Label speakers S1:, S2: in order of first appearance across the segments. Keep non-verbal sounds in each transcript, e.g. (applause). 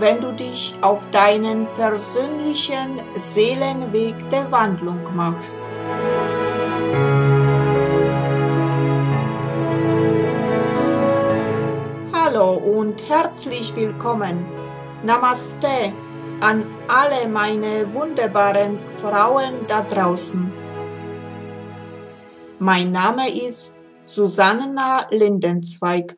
S1: wenn du dich auf deinen persönlichen Seelenweg der Wandlung machst. Hallo und herzlich willkommen. Namaste an alle meine wunderbaren Frauen da draußen. Mein Name ist Susanna Lindenzweig.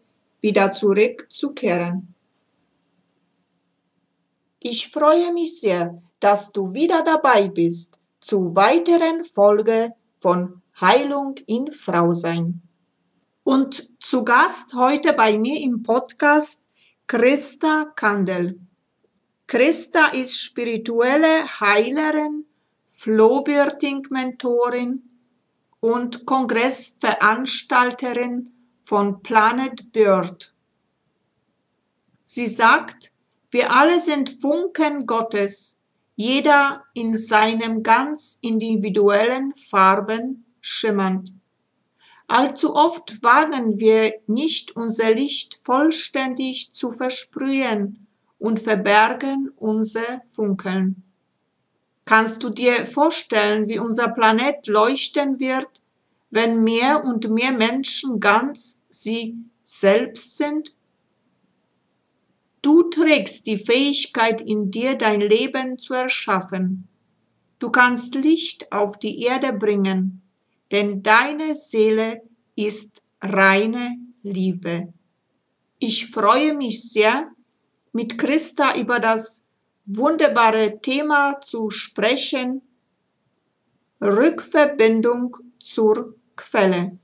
S1: wieder zurückzukehren. Ich freue mich sehr, dass du wieder dabei bist zu weiteren Folge von Heilung in Frausein. Und zu Gast heute bei mir im Podcast Christa Kandel. Christa ist spirituelle Heilerin, Flowbirthing-Mentorin und Kongressveranstalterin von Planet Bird. Sie sagt, wir alle sind Funken Gottes, jeder in seinem ganz individuellen Farben schimmernd. Allzu oft wagen wir nicht unser Licht vollständig zu versprühen und verbergen unser Funkeln. Kannst du dir vorstellen, wie unser Planet leuchten wird, wenn mehr und mehr Menschen ganz sie selbst sind? Du trägst die Fähigkeit in dir, dein Leben zu erschaffen. Du kannst Licht auf die Erde bringen, denn deine Seele ist reine Liebe. Ich freue mich sehr, mit Christa über das wunderbare Thema zu sprechen, Rückverbindung zur Quelle.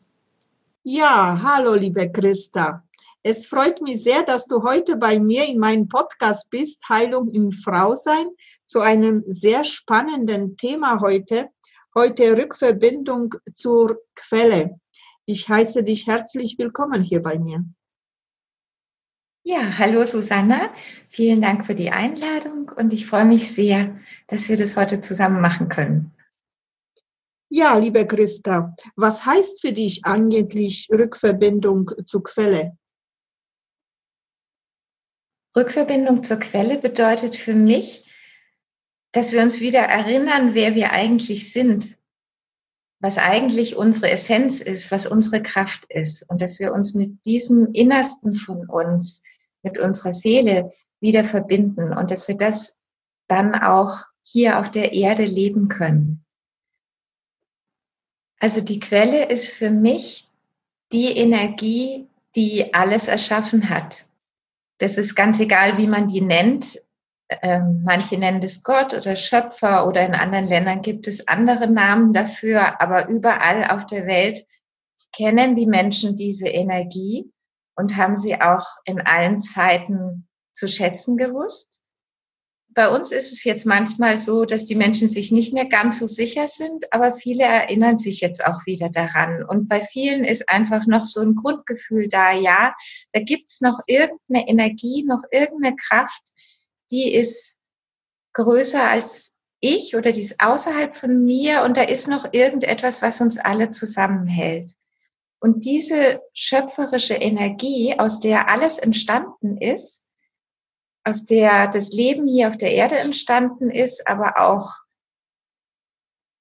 S1: Ja, hallo liebe Christa. Es freut mich sehr, dass du heute bei mir in meinem Podcast bist, Heilung im Frausein, zu einem sehr spannenden Thema heute. Heute Rückverbindung zur Quelle. Ich heiße dich herzlich willkommen hier bei mir.
S2: Ja, hallo Susanna. Vielen Dank für die Einladung und ich freue mich sehr, dass wir das heute zusammen machen können.
S1: Ja, liebe Christa, was heißt für dich eigentlich Rückverbindung zur Quelle?
S2: Rückverbindung zur Quelle bedeutet für mich, dass wir uns wieder erinnern, wer wir eigentlich sind, was eigentlich unsere Essenz ist, was unsere Kraft ist und dass wir uns mit diesem Innersten von uns, mit unserer Seele wieder verbinden und dass wir das dann auch hier auf der Erde leben können. Also die Quelle ist für mich die Energie, die alles erschaffen hat. Das ist ganz egal, wie man die nennt. Ähm, manche nennen es Gott oder Schöpfer oder in anderen Ländern gibt es andere Namen dafür, aber überall auf der Welt kennen die Menschen diese Energie und haben sie auch in allen Zeiten zu schätzen gewusst bei uns ist es jetzt manchmal so, dass die Menschen sich nicht mehr ganz so sicher sind, aber viele erinnern sich jetzt auch wieder daran. Und bei vielen ist einfach noch so ein Grundgefühl da, ja, da gibt es noch irgendeine Energie, noch irgendeine Kraft, die ist größer als ich oder die ist außerhalb von mir und da ist noch irgendetwas, was uns alle zusammenhält. Und diese schöpferische Energie, aus der alles entstanden ist, aus der das Leben hier auf der Erde entstanden ist, aber auch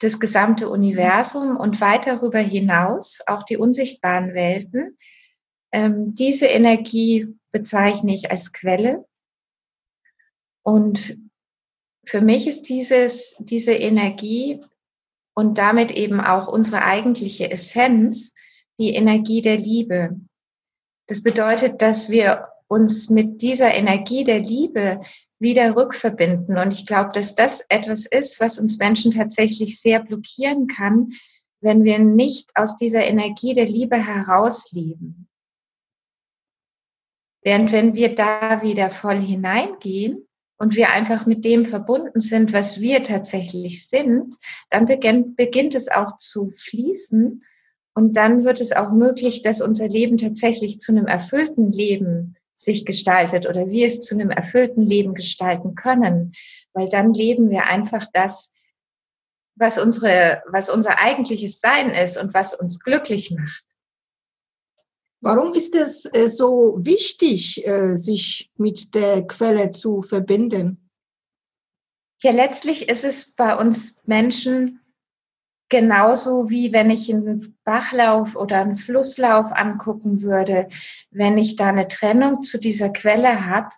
S2: das gesamte Universum und weit darüber hinaus, auch die unsichtbaren Welten. Ähm, diese Energie bezeichne ich als Quelle. Und für mich ist dieses, diese Energie und damit eben auch unsere eigentliche Essenz, die Energie der Liebe. Das bedeutet, dass wir uns mit dieser Energie der Liebe wieder rückverbinden. Und ich glaube, dass das etwas ist, was uns Menschen tatsächlich sehr blockieren kann, wenn wir nicht aus dieser Energie der Liebe herausleben. Während wenn wir da wieder voll hineingehen und wir einfach mit dem verbunden sind, was wir tatsächlich sind, dann beginnt, beginnt es auch zu fließen und dann wird es auch möglich, dass unser Leben tatsächlich zu einem erfüllten Leben sich gestaltet oder wir es zu einem erfüllten Leben gestalten können, weil dann leben wir einfach das, was unsere, was unser eigentliches Sein ist und was uns glücklich macht.
S1: Warum ist es äh, so wichtig, äh, sich mit der Quelle zu verbinden?
S2: Ja, letztlich ist es bei uns Menschen genauso wie wenn ich einen Bachlauf oder einen Flusslauf angucken würde. Wenn ich da eine Trennung zu dieser Quelle habe,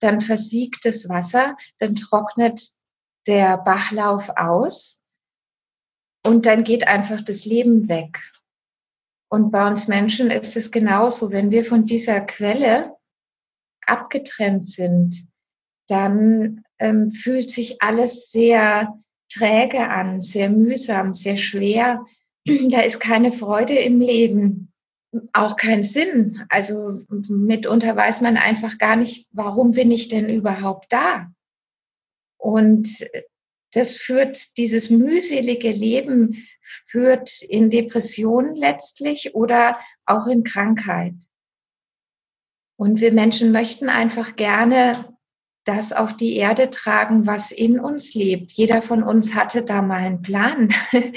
S2: dann versiegt das Wasser, dann trocknet der Bachlauf aus und dann geht einfach das Leben weg. Und bei uns Menschen ist es genauso. Wenn wir von dieser Quelle abgetrennt sind, dann ähm, fühlt sich alles sehr träge an, sehr mühsam, sehr schwer. (clears throat) Da ist keine Freude im Leben, auch kein Sinn. Also mitunter weiß man einfach gar nicht, warum bin ich denn überhaupt da? Und das führt, dieses mühselige Leben führt in Depressionen letztlich oder auch in Krankheit. Und wir Menschen möchten einfach gerne das auf die Erde tragen, was in uns lebt. Jeder von uns hatte da mal einen Plan. (laughs)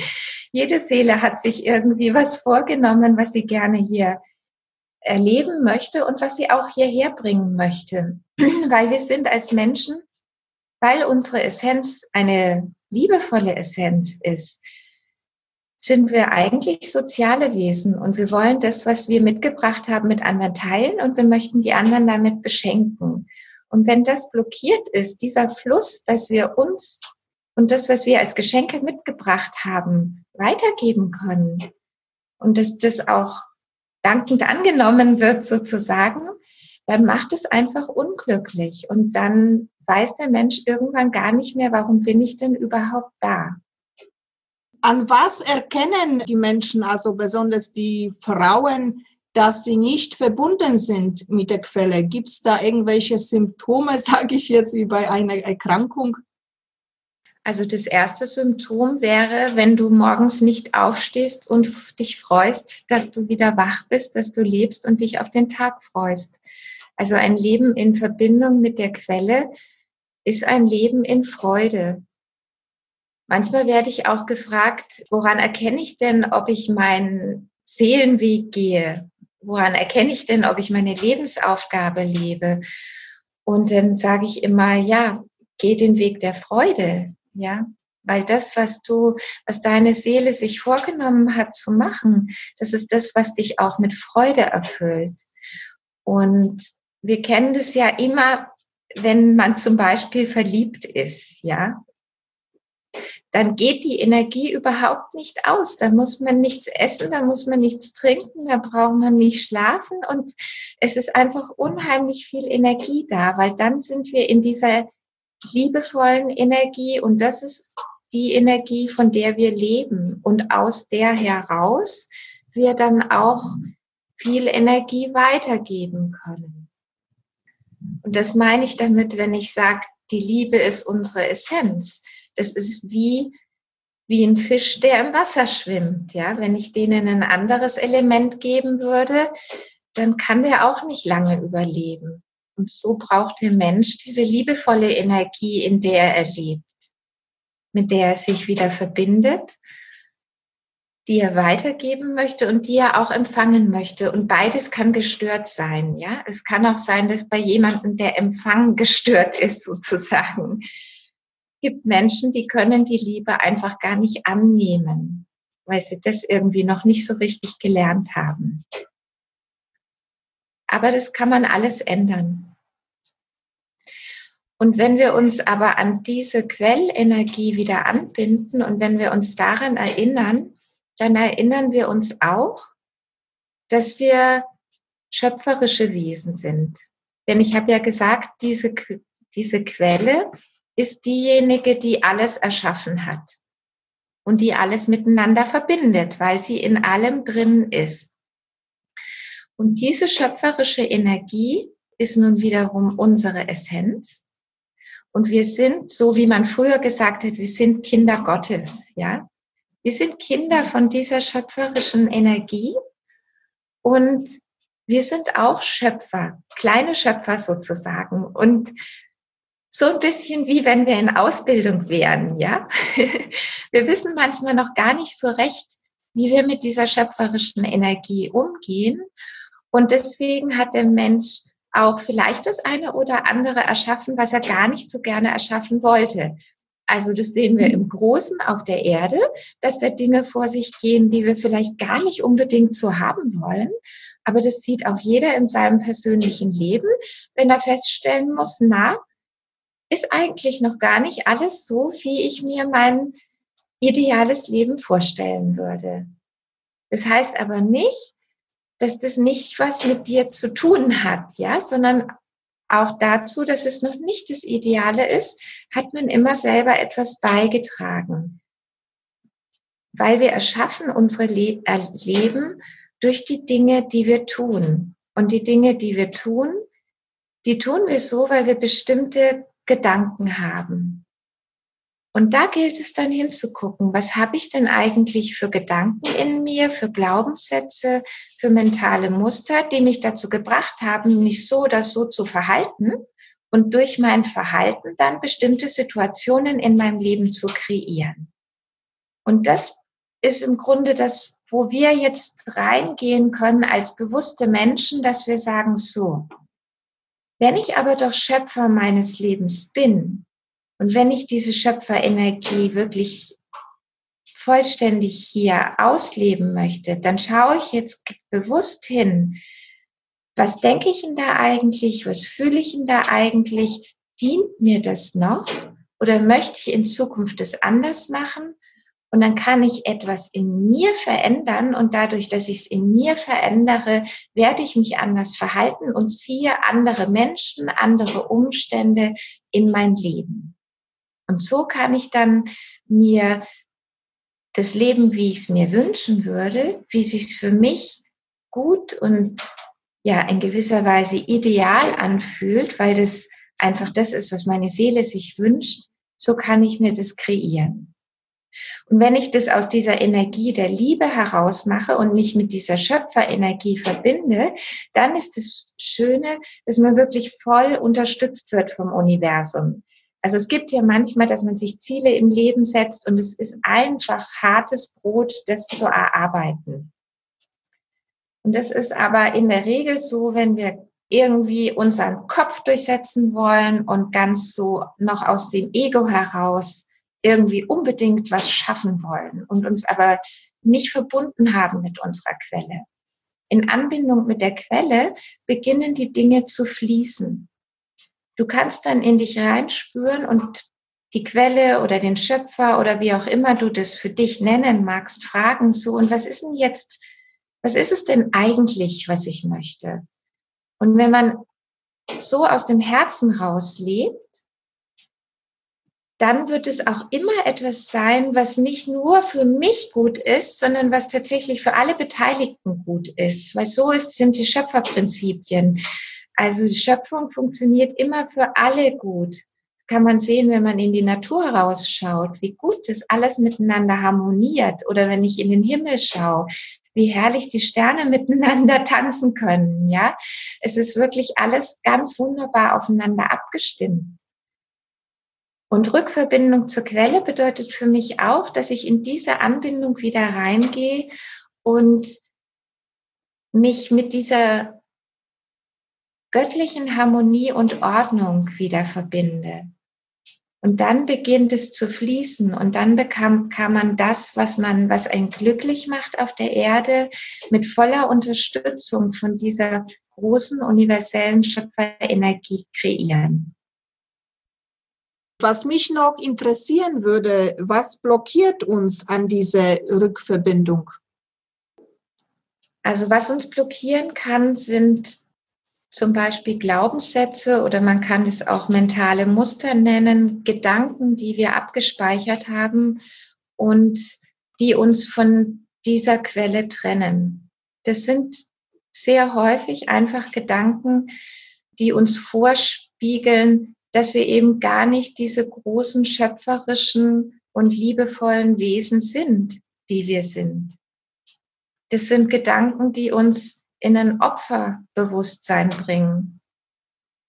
S2: Jede Seele hat sich irgendwie was vorgenommen, was sie gerne hier erleben möchte und was sie auch hierher bringen möchte. (clears throat) weil wir sind als Menschen, weil unsere Essenz eine liebevolle Essenz ist, sind wir eigentlich soziale Wesen und wir wollen das, was wir mitgebracht haben, mit anderen teilen und wir möchten die anderen damit beschenken. Und wenn das blockiert ist, dieser Fluss, dass wir uns und das, was wir als Geschenke mitgebracht haben, weitergeben können und dass das auch dankend angenommen wird sozusagen, dann macht es einfach unglücklich und dann weiß der Mensch irgendwann gar nicht mehr, warum bin ich denn überhaupt da?
S1: An was erkennen die Menschen, also besonders die Frauen, dass sie nicht verbunden sind mit der Quelle? Gibt es da irgendwelche Symptome, (laughs) sage ich jetzt, wie bei einer Erkrankung?
S2: Also das erste Symptom wäre, wenn du morgens nicht aufstehst und dich freust, dass du wieder wach bist, dass du lebst und dich auf den Tag freust. Also ein Leben in Verbindung mit der Quelle ist ein Leben in Freude. Manchmal werde ich auch gefragt, woran erkenne ich denn, ob ich meinen Seelenweg gehe? Woran erkenne ich denn, ob ich meine Lebensaufgabe lebe? Und dann sage ich immer, ja, geh den Weg der Freude, ja, weil das, was du, was deine Seele sich vorgenommen hat zu machen, das ist das, was dich auch mit Freude erfüllt. Und wir kennen das ja immer, wenn man zum Beispiel verliebt ist, ja dann geht die Energie überhaupt nicht aus. Da muss man nichts essen, da muss man nichts trinken, da braucht man nicht schlafen und es ist einfach unheimlich viel Energie da, weil dann sind wir in dieser liebevollen Energie und das ist die Energie, von der wir leben und aus der heraus wir dann auch viel Energie weitergeben können. Und das meine ich damit, wenn ich sage, die Liebe ist unsere Essenz es ist wie, wie ein Fisch, der im Wasser schwimmt. Ja, wenn ich denen ein anderes Element geben würde, dann kann der auch nicht lange überleben. Und so braucht der Mensch diese liebevolle Energie, in der er lebt, mit der er sich wieder verbindet, die er weitergeben möchte und die er auch empfangen möchte. Und beides kann gestört sein. Ja, es kann auch sein, dass bei jemandem der Empfang gestört ist, sozusagen gibt Menschen, die können die Liebe einfach gar nicht annehmen, weil sie das irgendwie noch nicht so richtig gelernt haben. Aber das kann man alles ändern. Und wenn wir uns aber an diese Quellenergie wieder anbinden und wenn wir uns daran erinnern, dann erinnern wir uns auch, dass wir schöpferische Wesen sind. Denn ich habe ja gesagt, diese, diese Quelle ist diejenige, die alles erschaffen hat und die alles miteinander verbindet, weil sie in allem drin ist. Und diese schöpferische Energie ist nun wiederum unsere Essenz. Und wir sind, so wie man früher gesagt hat, wir sind Kinder Gottes, ja. Wir sind Kinder von dieser schöpferischen Energie und wir sind auch Schöpfer, kleine Schöpfer sozusagen. Und so ein bisschen wie wenn wir in Ausbildung wären, ja. (laughs) Wir wissen manchmal noch gar nicht so recht, wie wir mit dieser schöpferischen Energie umgehen. Und deswegen hat der Mensch auch vielleicht das eine oder andere erschaffen, was er gar nicht so gerne erschaffen wollte. Also das sehen wir im Großen auf der Erde, dass da Dinge vor sich gehen, die wir vielleicht gar nicht unbedingt so haben wollen. Aber das sieht auch jeder in seinem persönlichen Leben, wenn er feststellen muss, na, ist eigentlich noch gar nicht alles so, wie ich mir mein ideales Leben vorstellen würde. Das heißt aber nicht, dass das nicht was mit dir zu tun hat, ja, sondern auch dazu, dass es noch nicht das Ideale ist, hat man immer selber etwas beigetragen. Weil wir erschaffen unsere Le äh, Leben durch die Dinge, die wir tun. Und die Dinge, die wir tun, die tun wir so, weil wir bestimmte Gedanken haben. Und da gilt es dann hinzugucken, was habe ich denn eigentlich für Gedanken in mir, für Glaubenssätze, für mentale Muster, die mich dazu gebracht haben, mich so oder so zu verhalten und durch mein Verhalten dann bestimmte Situationen in meinem Leben zu kreieren. Und das ist im Grunde das, wo wir jetzt reingehen können als bewusste Menschen, dass wir sagen, so, wenn ich aber doch Schöpfer meines Lebens bin, und wenn ich diese Schöpferenergie wirklich vollständig hier ausleben möchte, dann schaue ich jetzt bewusst hin, was denke ich denn da eigentlich, was fühle ich denn da eigentlich, dient mir das noch oder möchte ich in Zukunft es anders machen? Und dann kann ich etwas in mir verändern und dadurch, dass ich es in mir verändere, werde ich mich anders verhalten und ziehe andere Menschen, andere Umstände in mein Leben. Und so kann ich dann mir das Leben, wie ich es mir wünschen würde, wie es sich für mich gut und ja in gewisser Weise ideal anfühlt, weil das einfach das ist, was meine Seele sich wünscht, so kann ich mir das kreieren. Und wenn ich das aus dieser Energie der Liebe heraus mache und mich mit dieser Schöpferenergie verbinde, dann ist das Schöne, dass man wirklich voll unterstützt wird vom Universum. Also es gibt ja manchmal, dass man sich Ziele im Leben setzt und es ist einfach hartes Brot, das zu erarbeiten. Und das ist aber in der Regel so, wenn wir irgendwie unseren Kopf durchsetzen wollen und ganz so noch aus dem Ego heraus irgendwie unbedingt was schaffen wollen und uns aber nicht verbunden haben mit unserer Quelle. In Anbindung mit der Quelle beginnen die Dinge zu fließen. Du kannst dann in dich reinspüren und die Quelle oder den Schöpfer oder wie auch immer du das für dich nennen magst, fragen so, und was ist denn jetzt, was ist es denn eigentlich, was ich möchte? Und wenn man so aus dem Herzen raus lebt, dann wird es auch immer etwas sein, was nicht nur für mich gut ist, sondern was tatsächlich für alle Beteiligten gut ist. Weil so ist, sind die Schöpferprinzipien. Also die Schöpfung funktioniert immer für alle gut. Kann man sehen, wenn man in die Natur rausschaut, wie gut das alles miteinander harmoniert. Oder wenn ich in den Himmel schaue, wie herrlich die Sterne (laughs) miteinander tanzen können. Ja, es ist wirklich alles ganz wunderbar aufeinander abgestimmt. Und Rückverbindung zur Quelle bedeutet für mich auch, dass ich in diese Anbindung wieder reingehe und mich mit dieser göttlichen Harmonie und Ordnung wieder verbinde. Und dann beginnt es zu fließen und dann bekam, kann man das, was man, was einen glücklich macht auf der Erde, mit voller Unterstützung von dieser großen universellen Schöpferenergie kreieren.
S1: Was mich noch interessieren würde, was blockiert uns an dieser Rückverbindung?
S2: Also was uns blockieren kann, sind zum Beispiel Glaubenssätze oder man kann es auch mentale Muster nennen, Gedanken, die wir abgespeichert haben und die uns von dieser Quelle trennen. Das sind sehr häufig einfach Gedanken, die uns vorspiegeln, dass wir eben gar nicht diese großen schöpferischen und liebevollen Wesen sind, die wir sind. Das sind Gedanken, die uns in ein Opferbewusstsein bringen.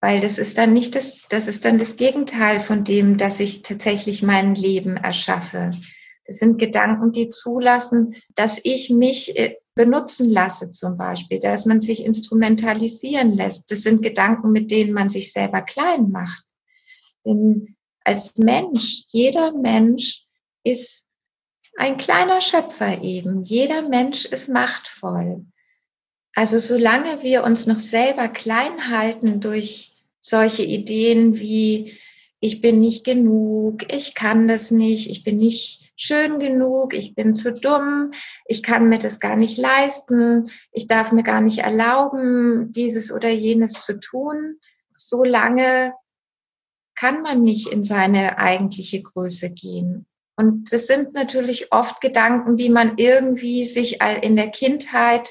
S2: Weil das ist dann nicht das, das ist dann das Gegenteil von dem, dass ich tatsächlich mein Leben erschaffe. Das sind Gedanken, die zulassen, dass ich mich äh, benutzen lasse zum Beispiel, dass man sich instrumentalisieren lässt. Das sind Gedanken, mit denen man sich selber klein macht. Denn als Mensch, jeder Mensch ist ein kleiner Schöpfer eben. Jeder Mensch ist machtvoll. Also solange wir uns noch selber klein halten durch solche Ideen wie, ich bin nicht genug, ich kann das nicht, ich bin nicht schön genug, ich bin zu dumm, ich kann mir das gar nicht leisten, ich darf mir gar nicht erlauben, dieses oder jenes zu tun, solange kann man nicht in seine eigentliche Größe gehen. Und das sind natürlich oft Gedanken, die man irgendwie sich in der Kindheit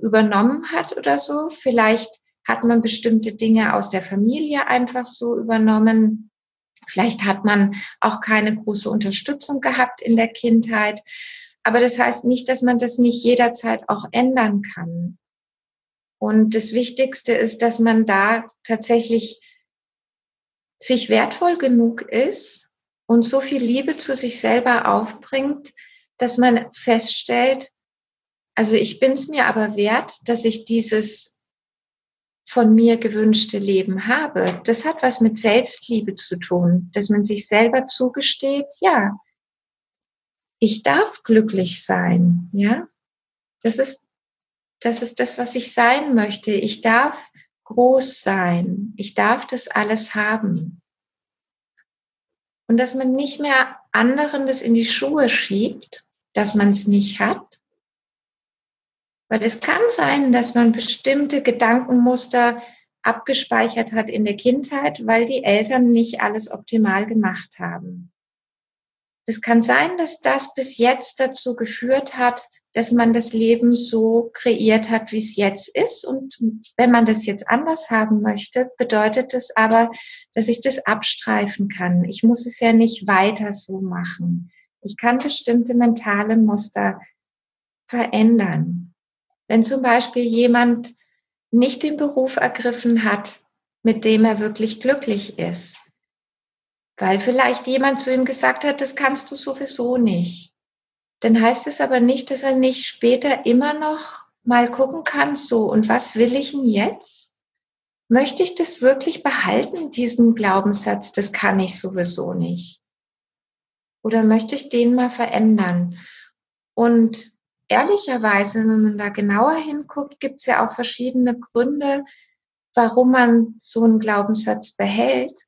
S2: übernommen hat oder so. Vielleicht hat man bestimmte Dinge aus der Familie einfach so übernommen. Vielleicht hat man auch keine große Unterstützung gehabt in der Kindheit. Aber das heißt nicht, dass man das nicht jederzeit auch ändern kann. Und das Wichtigste ist, dass man da tatsächlich sich wertvoll genug ist und so viel Liebe zu sich selber aufbringt, dass man feststellt, also ich bin es mir aber wert, dass ich dieses von mir gewünschte Leben habe. Das hat was mit Selbstliebe zu tun, dass man sich selber zugesteht, ja, ich darf glücklich sein, ja. Das ist, das ist das, was ich sein möchte. Ich darf groß sein. Ich darf das alles haben. Und dass man nicht mehr anderen das in die Schuhe schiebt, dass man es nicht hat, weil es kann sein, dass man bestimmte Gedankenmuster abgespeichert hat in der Kindheit, weil die Eltern nicht alles optimal gemacht haben. Es kann sein, dass das bis jetzt dazu geführt hat, dass man das Leben so kreiert hat, wie es jetzt ist. Und wenn man das jetzt anders haben möchte, bedeutet es aber, dass ich das abstreifen kann. Ich muss es ja nicht weiter so machen. Ich kann bestimmte mentale Muster verändern. Wenn zum Beispiel jemand nicht den Beruf ergriffen hat, mit dem er wirklich glücklich ist, weil vielleicht jemand zu ihm gesagt hat, das kannst du sowieso nicht, dann heißt es aber nicht, dass er nicht später immer noch mal gucken kann, so, und was will ich denn jetzt? Möchte ich das wirklich behalten, diesen Glaubenssatz, das kann ich sowieso nicht? Oder möchte ich den mal verändern? Und ehrlicherweise, wenn man da genauer hinguckt, gibt es ja auch verschiedene Gründe, warum man so einen Glaubenssatz behält.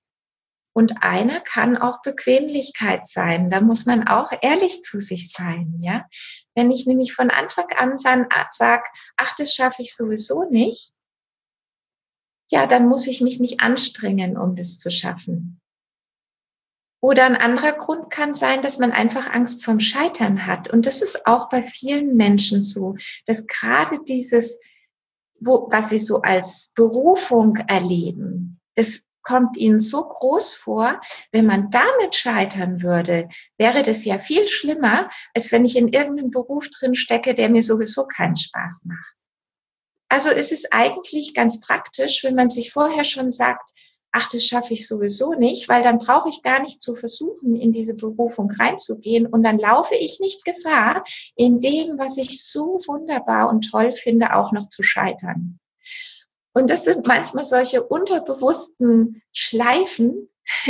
S2: Und einer kann auch Bequemlichkeit sein. Da muss man auch ehrlich zu sich sein, ja. Wenn ich nämlich von Anfang an sage, ach, das schaffe ich sowieso nicht, ja, dann muss ich mich nicht anstrengen, um das zu schaffen. Oder ein anderer Grund kann sein, dass man einfach Angst vom Scheitern hat. Und das ist auch bei vielen Menschen so, dass gerade dieses, wo, was sie so als Berufung erleben, das kommt ihnen so groß vor, wenn man damit scheitern würde, wäre das ja viel schlimmer, als wenn ich in irgendeinem Beruf drin stecke, der mir sowieso keinen Spaß macht. Also ist es eigentlich ganz praktisch, wenn man sich vorher schon sagt, ach, das schaffe ich sowieso nicht, weil dann brauche ich gar nicht zu versuchen, in diese Berufung reinzugehen und dann laufe ich nicht Gefahr, in dem, was ich so wunderbar und toll finde, auch noch zu scheitern. Und das sind manchmal solche unterbewussten Schleifen, (laughs)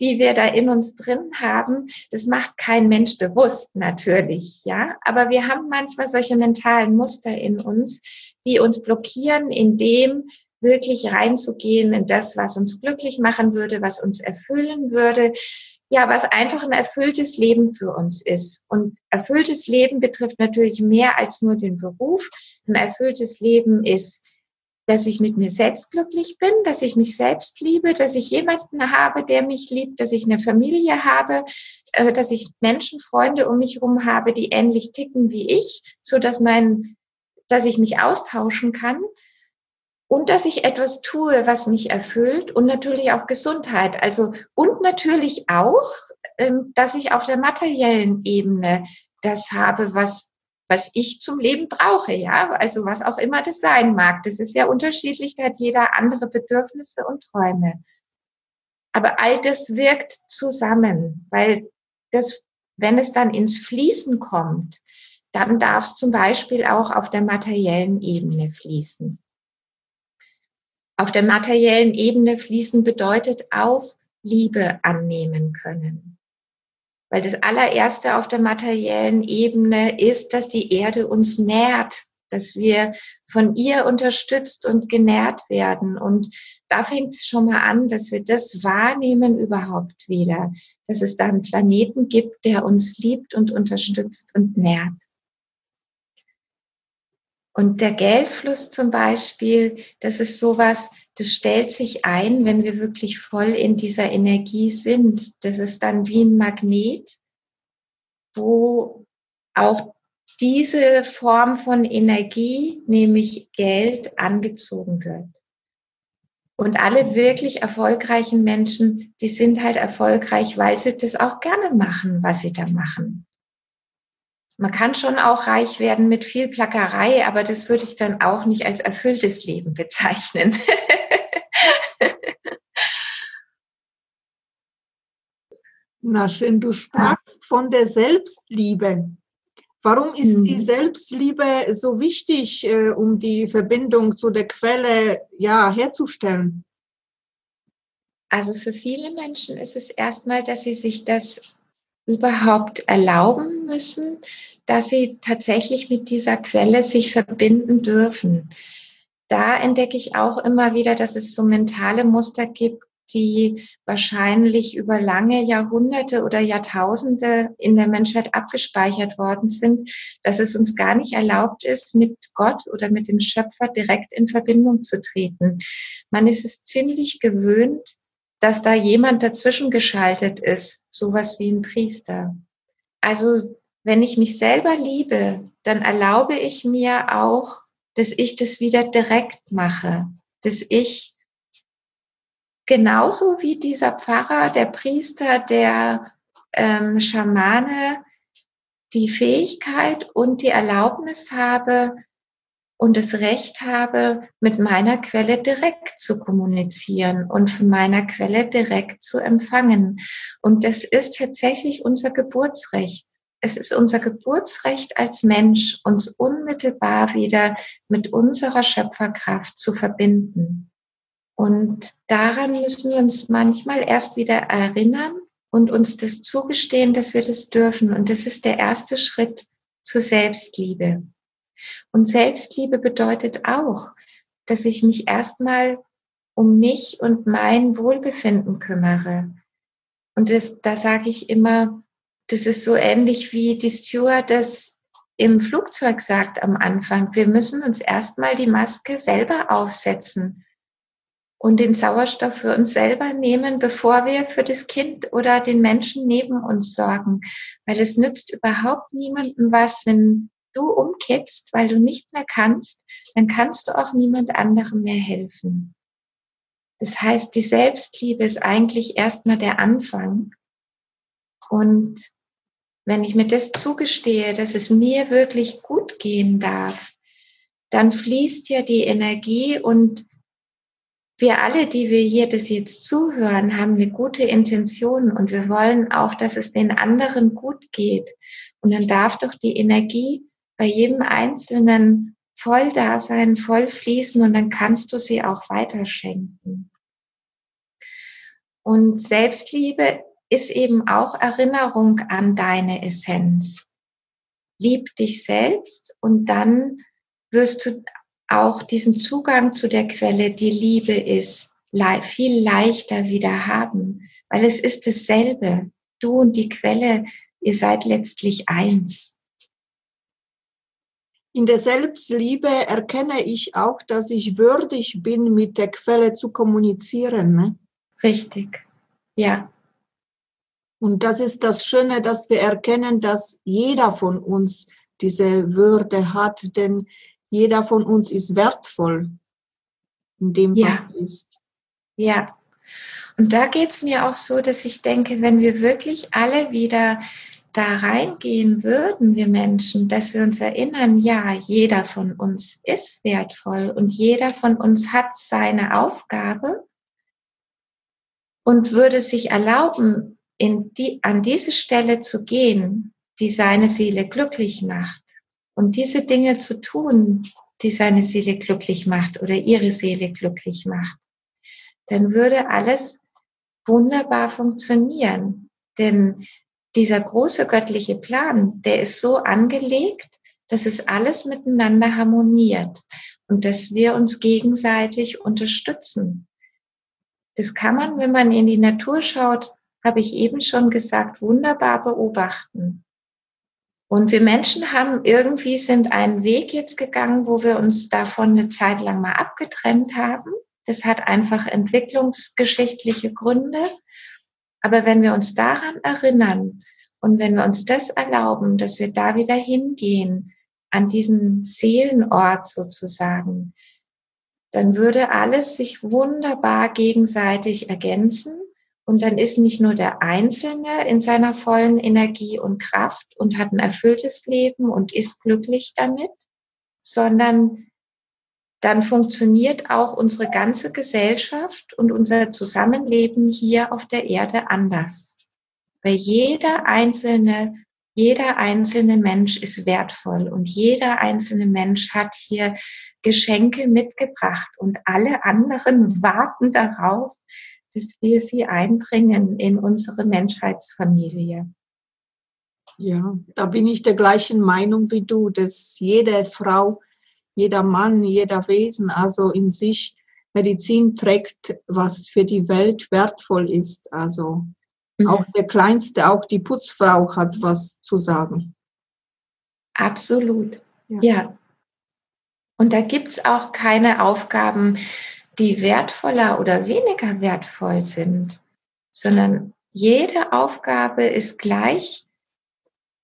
S2: die wir da in uns drin haben. Das macht kein Mensch bewusst natürlich, ja. Aber wir haben manchmal solche mentalen Muster in uns, die uns blockieren in dem, wirklich reinzugehen in das, was uns glücklich machen würde, was uns erfüllen würde, ja, was einfach ein erfülltes Leben für uns ist. Und erfülltes Leben betrifft natürlich mehr als nur den Beruf. Ein erfülltes Leben ist, dass ich mit mir selbst glücklich bin, dass ich mich selbst liebe, dass ich jemanden habe, der mich liebt, dass ich eine Familie habe, äh, dass ich Menschen, Freunde um mich herum habe, die ähnlich ticken wie ich, so dass mein, dass ich mich austauschen kann und dass ich etwas tue, was mich erfüllt und natürlich auch Gesundheit. Also und natürlich auch, ähm, dass ich auf der materiellen Ebene das habe, was was ich zum Leben brauche, ja, also was auch immer das sein mag. Das ist ja unterschiedlich, da hat jeder andere Bedürfnisse und Träume. Aber all das wirkt zusammen, weil das, wenn es dann ins Fließen kommt, dann darf es zum Beispiel auch auf der materiellen Ebene fließen. Auf der materiellen Ebene fließen bedeutet auch Liebe annehmen können. Weil das allererste auf der materiellen Ebene ist, dass die Erde uns nährt, dass wir von ihr unterstützt und genährt werden. Und da fängt es schon mal an, dass wir das wahrnehmen überhaupt wieder, dass es da einen Planeten gibt, der uns liebt und unterstützt und nährt. Und der Geldfluss zum Beispiel, das ist sowas, das stellt sich ein, wenn wir wirklich voll in dieser Energie sind. Das ist dann wie ein Magnet, wo auch diese Form von Energie, nämlich Geld, angezogen wird. Und alle wirklich erfolgreichen Menschen, die sind halt erfolgreich, weil sie das auch gerne machen, was sie da machen man kann schon auch reich werden mit viel Plackerei, aber das würde ich dann auch nicht als erfülltes Leben bezeichnen. (laughs)
S1: Na schön, du sprachst von der Selbstliebe. Warum ist die mhm. Selbstliebe so wichtig, äh, um die Verbindung zu der Quelle ja, herzustellen?
S2: Also für viele Menschen ist es erstmal, dass sie sich das überhaupt erlauben müssen, dass sie tatsächlich mit dieser Quelle sich verbinden dürfen. Da entdecke ich auch immer wieder, dass es so mentale Muster gibt, die wahrscheinlich über lange Jahrhunderte oder Jahrtausende in der Menschheit abgespeichert worden sind, dass es uns gar nicht erlaubt ist, mit Gott oder mit dem Schöpfer direkt in Verbindung zu treten. Man ist es ziemlich gewöhnt, dass da jemand dazwischen geschaltet ist, sowas wie ein Priester. Also wenn ich mich selber liebe, dann erlaube ich mir auch, dass ich das wieder direkt mache, dass ich genauso wie dieser Pfarrer, der Priester, der ähm, Schamane die Fähigkeit und die Erlaubnis habe und das Recht habe, mit meiner Quelle direkt zu kommunizieren und von meiner Quelle direkt zu empfangen. Und das ist tatsächlich unser Geburtsrecht es ist unser Geburtsrecht als Mensch, uns unmittelbar wieder mit unserer Schöpferkraft zu verbinden. Und daran müssen wir uns manchmal erst wieder erinnern und uns das zugestehen, dass wir das dürfen. Und das ist der erste Schritt zur Selbstliebe. Und Selbstliebe bedeutet auch, dass ich mich erstmal um mich und mein Wohlbefinden kümmere. Und das, da sage ich immer, das ist so ähnlich wie die Stewardess im Flugzeug sagt am Anfang. Wir müssen uns erstmal die Maske selber aufsetzen und den Sauerstoff für uns selber nehmen, bevor wir für das Kind oder den Menschen neben uns sorgen. Weil es nützt überhaupt niemandem was, wenn du umkippst, weil du nicht mehr kannst, dann kannst du auch niemand anderem mehr helfen. Das heißt, die Selbstliebe ist eigentlich erstmal der Anfang. Und wenn ich mir das zugestehe, dass es mir wirklich gut gehen darf, dann fließt ja die Energie und wir alle, die wir hier das jetzt zuhören, haben eine gute Intention und wir wollen auch, dass es den anderen gut geht. Und dann darf doch die Energie bei jedem Einzelnen voll da sein, voll fließen und dann kannst du sie auch weiterschenken. Und Selbstliebe ist eben auch Erinnerung an deine Essenz. Lieb dich selbst und dann wirst du auch diesen Zugang zu der Quelle, die Liebe ist, viel leichter wieder haben, weil es ist dasselbe. Du und die Quelle, ihr seid letztlich eins.
S1: In der Selbstliebe erkenne ich auch, dass ich würdig bin, mit der Quelle zu kommunizieren. Ne?
S2: Richtig, ja.
S1: Und das ist das Schöne, dass wir erkennen, dass jeder von uns diese Würde hat, denn jeder von uns ist wertvoll, in dem
S2: ja.
S1: was ist.
S2: Ja. Und da geht es mir auch so, dass ich denke, wenn wir wirklich alle wieder da reingehen würden, wir Menschen, dass wir uns erinnern, ja, jeder von uns ist wertvoll und jeder von uns hat seine Aufgabe und würde sich erlauben, in die, an diese Stelle zu gehen, die seine Seele glücklich macht und diese Dinge zu tun, die seine Seele glücklich macht oder ihre Seele glücklich macht, dann würde alles wunderbar funktionieren. Denn dieser große göttliche Plan, der ist so angelegt, dass es alles miteinander harmoniert und dass wir uns gegenseitig unterstützen. Das kann man, wenn man in die Natur schaut, habe ich eben schon gesagt, wunderbar beobachten. Und wir Menschen haben irgendwie sind einen Weg jetzt gegangen, wo wir uns davon eine Zeit lang mal abgetrennt haben. Das hat einfach entwicklungsgeschichtliche Gründe. Aber wenn wir uns daran erinnern und wenn wir uns das erlauben, dass wir da wieder hingehen, an diesen Seelenort sozusagen, dann würde alles sich wunderbar gegenseitig ergänzen. Und dann ist nicht nur der Einzelne in seiner vollen Energie und Kraft und hat ein erfülltes Leben und ist glücklich damit, sondern dann funktioniert auch unsere ganze Gesellschaft und unser Zusammenleben hier auf der Erde anders. Weil jeder einzelne, jeder einzelne Mensch ist wertvoll und jeder einzelne Mensch hat hier Geschenke mitgebracht und alle anderen warten darauf, dass wir sie einbringen in unsere Menschheitsfamilie.
S1: Ja, da bin ich der gleichen Meinung wie du, dass jede Frau jeder Mann, jeder Wesen also in sich Medizin trägt, was für die Welt wertvoll ist. Also mhm. auch der Kleinste, auch die Putzfrau hat was zu sagen.
S2: Absolut, ja. ja. Und da gibt es auch keine Aufgaben, die wertvoller oder weniger wertvoll sind, sondern jede Aufgabe ist gleich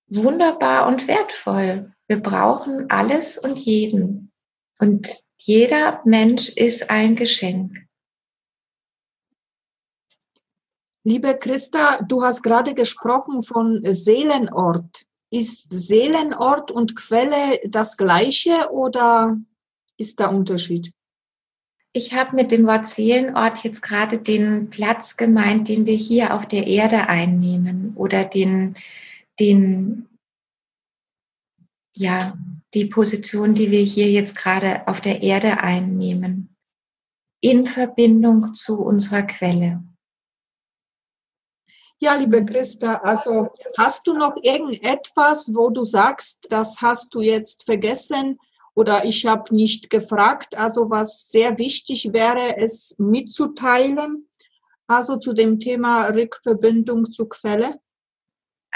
S2: wunderbar und wertvoll. Wir brauchen alles und jeden. Und jeder Mensch ist ein Geschenk.
S1: Liebe Christa, du hast gerade gesprochen von Seelenort. Ist Seelenort und Quelle das gleiche oder ist da Unterschied?
S2: Ich habe mit dem Wort Seelenort jetzt gerade den Platz gemeint, den wir hier auf der Erde einnehmen oder den, den ja, die Position, die wir hier jetzt gerade auf der Erde einnehmen, in Verbindung zu unserer Quelle.
S1: Ja, liebe Christa, also hast du noch irgendetwas, wo du sagst, das hast du jetzt vergessen oder ich habe nicht gefragt, also was sehr wichtig wäre, es mitzuteilen, also zu dem Thema Rückverbindung zur Quelle?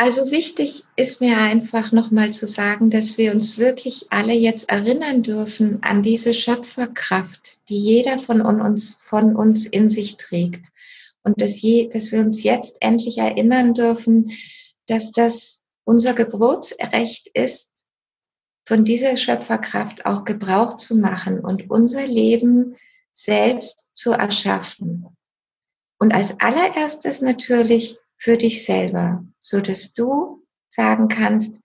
S2: Also wichtig ist mir einfach nochmal zu sagen, dass wir uns wirklich alle jetzt erinnern dürfen an diese Schöpferkraft, die jeder von uns, von uns in sich trägt. Und dass, je, dass wir uns jetzt endlich erinnern dürfen, dass das unser Geburtsrecht ist, von dieser Schöpferkraft auch Gebrauch zu machen und unser Leben selbst zu erschaffen. Und als allererstes natürlich für dich selber, so dass du sagen kannst,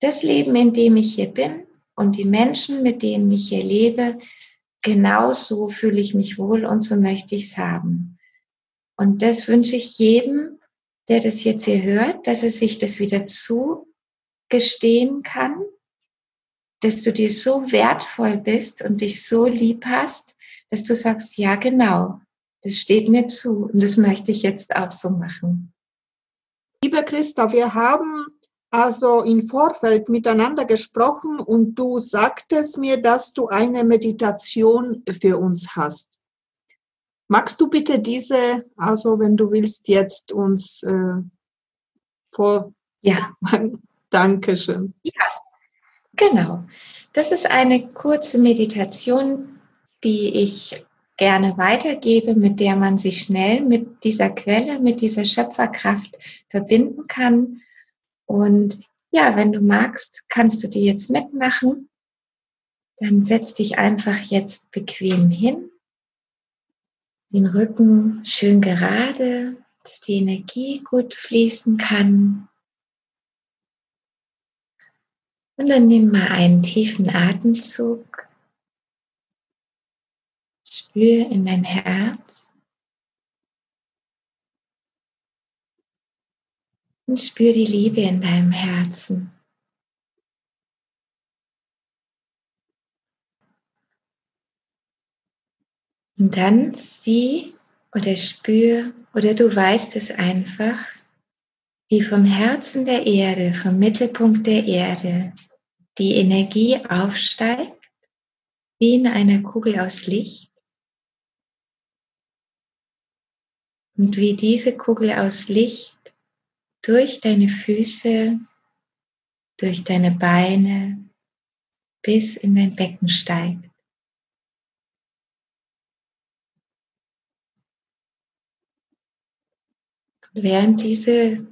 S2: das Leben, in dem ich hier bin und die Menschen, mit denen ich hier lebe, genau so fühle ich mich wohl und so möchte ich es haben. Und das wünsche ich jedem, der das jetzt hier hört, dass er sich das wieder zugestehen kann, dass du dir so wertvoll bist und dich so lieb hast, dass du sagst, ja genau, das steht mir zu und das möchte ich jetzt auch so machen.
S1: Liebe Christa, wir haben also im Vorfeld miteinander gesprochen und du sagtest mir, dass du eine Meditation für uns hast. Magst du bitte diese, also wenn du willst, jetzt uns äh, vor.
S2: Ja.
S1: Dankeschön.
S2: Ja, genau. Das ist eine kurze Meditation, die ich gerne weitergebe, mit der man sich schnell mit dieser Quelle, mit dieser Schöpferkraft verbinden kann. Und ja, wenn du magst, kannst du die jetzt mitmachen. Dann setz dich einfach jetzt bequem hin. Den Rücken schön gerade, dass die Energie gut fließen kann. Und dann nimm mal einen tiefen Atemzug. Spür in dein Herz. Und spür die Liebe in deinem Herzen. Und dann sieh oder spür oder du weißt es einfach, wie vom Herzen der Erde, vom Mittelpunkt der Erde die Energie aufsteigt, wie in einer Kugel aus Licht. Und wie diese Kugel aus Licht durch deine Füße, durch deine Beine bis in dein Becken steigt. während diese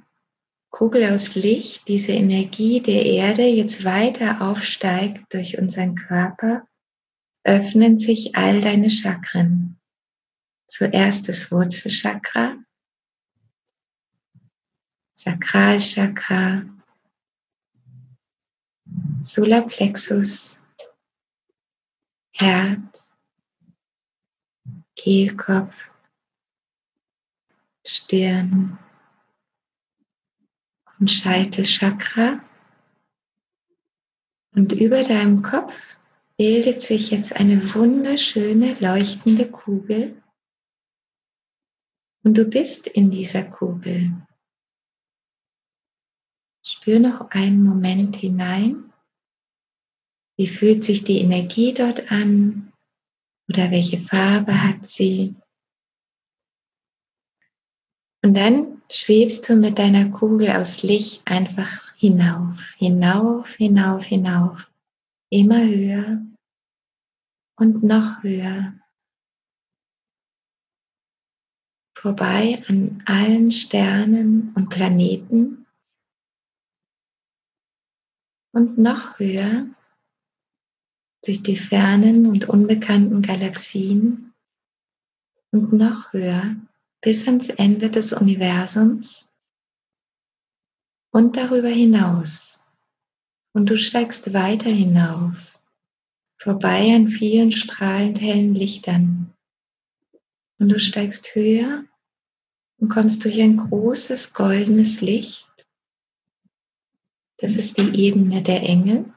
S2: Kugel aus Licht, diese Energie der Erde jetzt weiter aufsteigt durch unseren Körper, öffnen sich all deine Chakren. Zuerst das Wurzelchakra, Sakralchakra, Solarplexus, Herz, Kehlkopf, Stirn. Und Scheitelchakra. Und über deinem Kopf bildet sich jetzt eine wunderschöne leuchtende Kugel. Und du bist in dieser Kugel. Spür noch einen Moment hinein. Wie fühlt sich die Energie dort an? Oder welche Farbe hat sie? Und dann schwebst du mit deiner Kugel aus Licht einfach hinauf, hinauf, hinauf, hinauf, immer höher und noch höher. Vorbei an allen Sternen und Planeten und noch höher durch die fernen und unbekannten Galaxien und noch höher bis ans Ende des Universums und darüber hinaus. Und du steigst weiter hinauf, vorbei an vielen strahlend hellen Lichtern. Und du steigst höher und kommst durch ein großes goldenes Licht. Das ist die Ebene der Engel.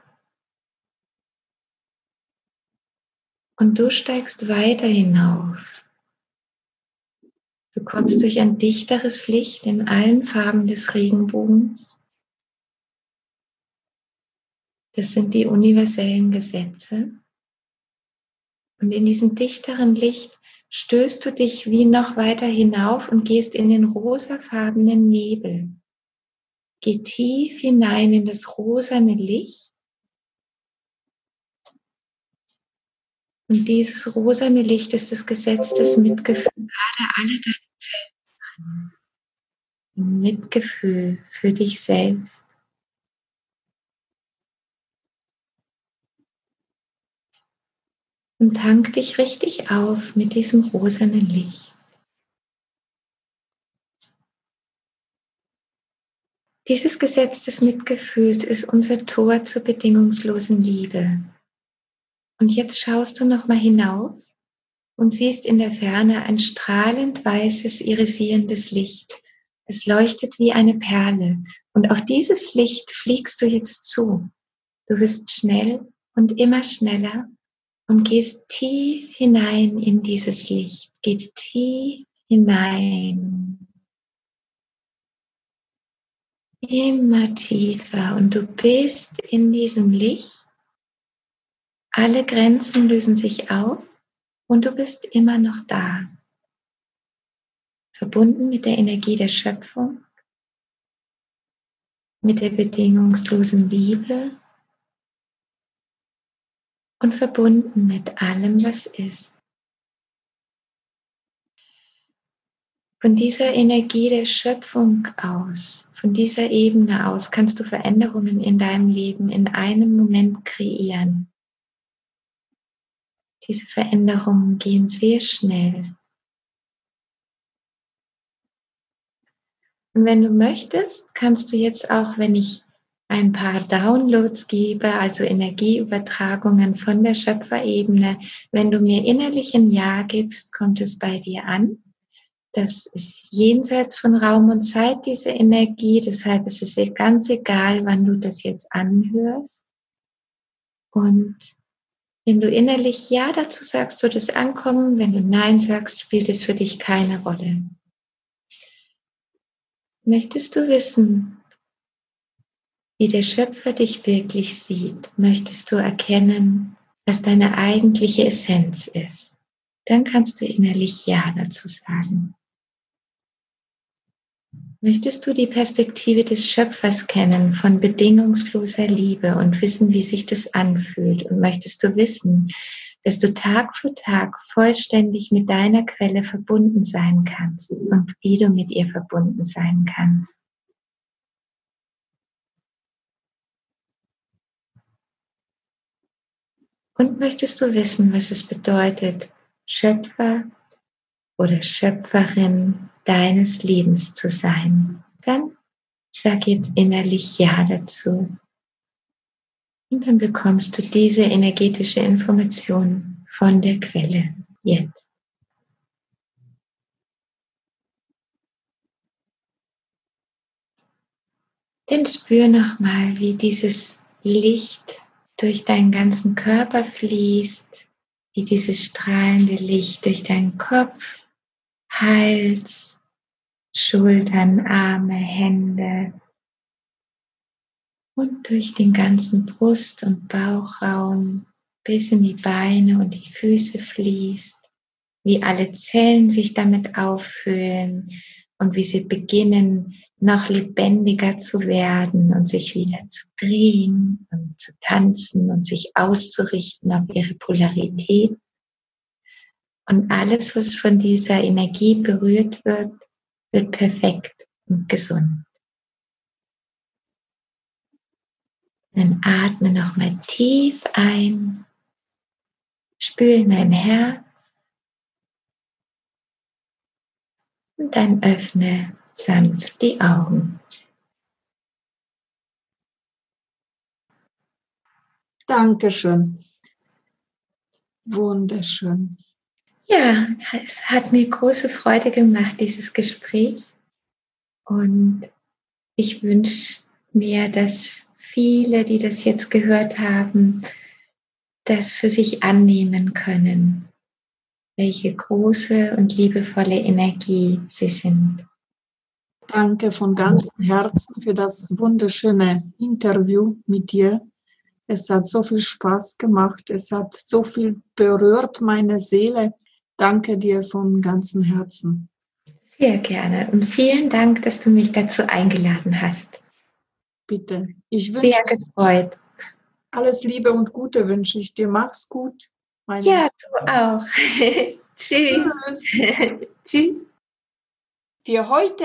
S2: Und du steigst weiter hinauf Du kommst durch ein dichteres Licht in allen Farben des Regenbogens. Das sind die universellen Gesetze. Und in diesem dichteren Licht stößt du dich wie noch weiter hinauf und gehst in den rosafarbenen Nebel. Geh tief hinein in das rosane Licht. Und dieses rosane Licht ist das Gesetz des Mitgefühls. Gerade alle deine Zellen Mitgefühl für dich selbst. Und tank dich richtig auf mit diesem rosanen Licht. Dieses Gesetz des Mitgefühls ist unser Tor zur bedingungslosen Liebe. Und jetzt schaust du noch mal hinauf und siehst in der Ferne ein strahlend weißes, irisierendes Licht. Es leuchtet wie eine Perle. Und auf dieses Licht fliegst du jetzt zu. Du wirst schnell und immer schneller und gehst tief hinein in dieses Licht. Geh tief hinein. immer tiefer und du bist in diesem Licht. Alle Grenzen lösen sich auf und du bist immer noch da. Verbunden mit der Energie der Schöpfung, mit der bedingungslosen Liebe und verbunden mit allem, was ist. Von dieser Energie der Schöpfung aus, von dieser Ebene aus kannst du Veränderungen in deinem Leben in einem Moment kreieren. Diese Veränderungen gehen sehr schnell. Und wenn du möchtest, kannst du jetzt auch, wenn ich ein paar Downloads gebe, also Energieübertragungen von der Schöpferebene, wenn du mir innerlich ein Ja gibst, kommt es bei dir an. Das ist jenseits von Raum und Zeit, diese Energie. Deshalb ist es ganz egal, wann du das jetzt anhörst. Und wenn du innerlich Ja dazu sagst, wird es ankommen. Wenn du Nein sagst, spielt es für dich keine Rolle. Möchtest du wissen, wie der Schöpfer dich wirklich sieht? Möchtest du erkennen, was deine eigentliche Essenz ist? Dann kannst du innerlich Ja dazu sagen. Möchtest du die Perspektive des Schöpfers kennen von bedingungsloser Liebe und wissen, wie sich das anfühlt? Und möchtest du wissen, dass du Tag für Tag vollständig mit deiner Quelle verbunden sein kannst und wie du mit ihr verbunden sein kannst? Und möchtest du wissen, was es bedeutet, Schöpfer oder Schöpferin deines Lebens zu sein, dann sag jetzt innerlich Ja dazu. Und dann bekommst du diese energetische Information von der Quelle jetzt. Dann spür nochmal, wie dieses Licht durch deinen ganzen Körper fließt, wie dieses strahlende Licht durch deinen Kopf, Hals, Schultern, Arme, Hände und durch den ganzen Brust- und Bauchraum bis in die Beine und die Füße fließt, wie alle Zellen sich damit auffüllen und wie sie beginnen, noch lebendiger zu werden und sich wieder zu drehen und zu tanzen und sich auszurichten auf ihre Polarität. Und alles, was von dieser Energie berührt wird, wird perfekt und gesund. Dann atme nochmal tief ein, spüre in dein Herz und dann öffne sanft die Augen.
S1: Dankeschön. Wunderschön.
S2: Ja, es hat mir große Freude gemacht, dieses Gespräch. Und ich wünsche mir, dass viele, die das jetzt gehört haben, das für sich annehmen können, welche große und liebevolle Energie sie sind.
S1: Danke von ganzem Herzen für das wunderschöne Interview mit dir. Es hat so viel Spaß gemacht. Es hat so viel berührt meine Seele. Danke dir von ganzem Herzen.
S2: Sehr gerne und vielen Dank, dass du mich dazu eingeladen hast.
S1: Bitte. Ich wünsche
S2: Sehr gefreut.
S1: Alles Liebe und Gute wünsche ich dir. Mach's gut.
S2: ja, du auch. (laughs) Tschüss. Tschüss. (laughs) Tschüss.
S1: Für heute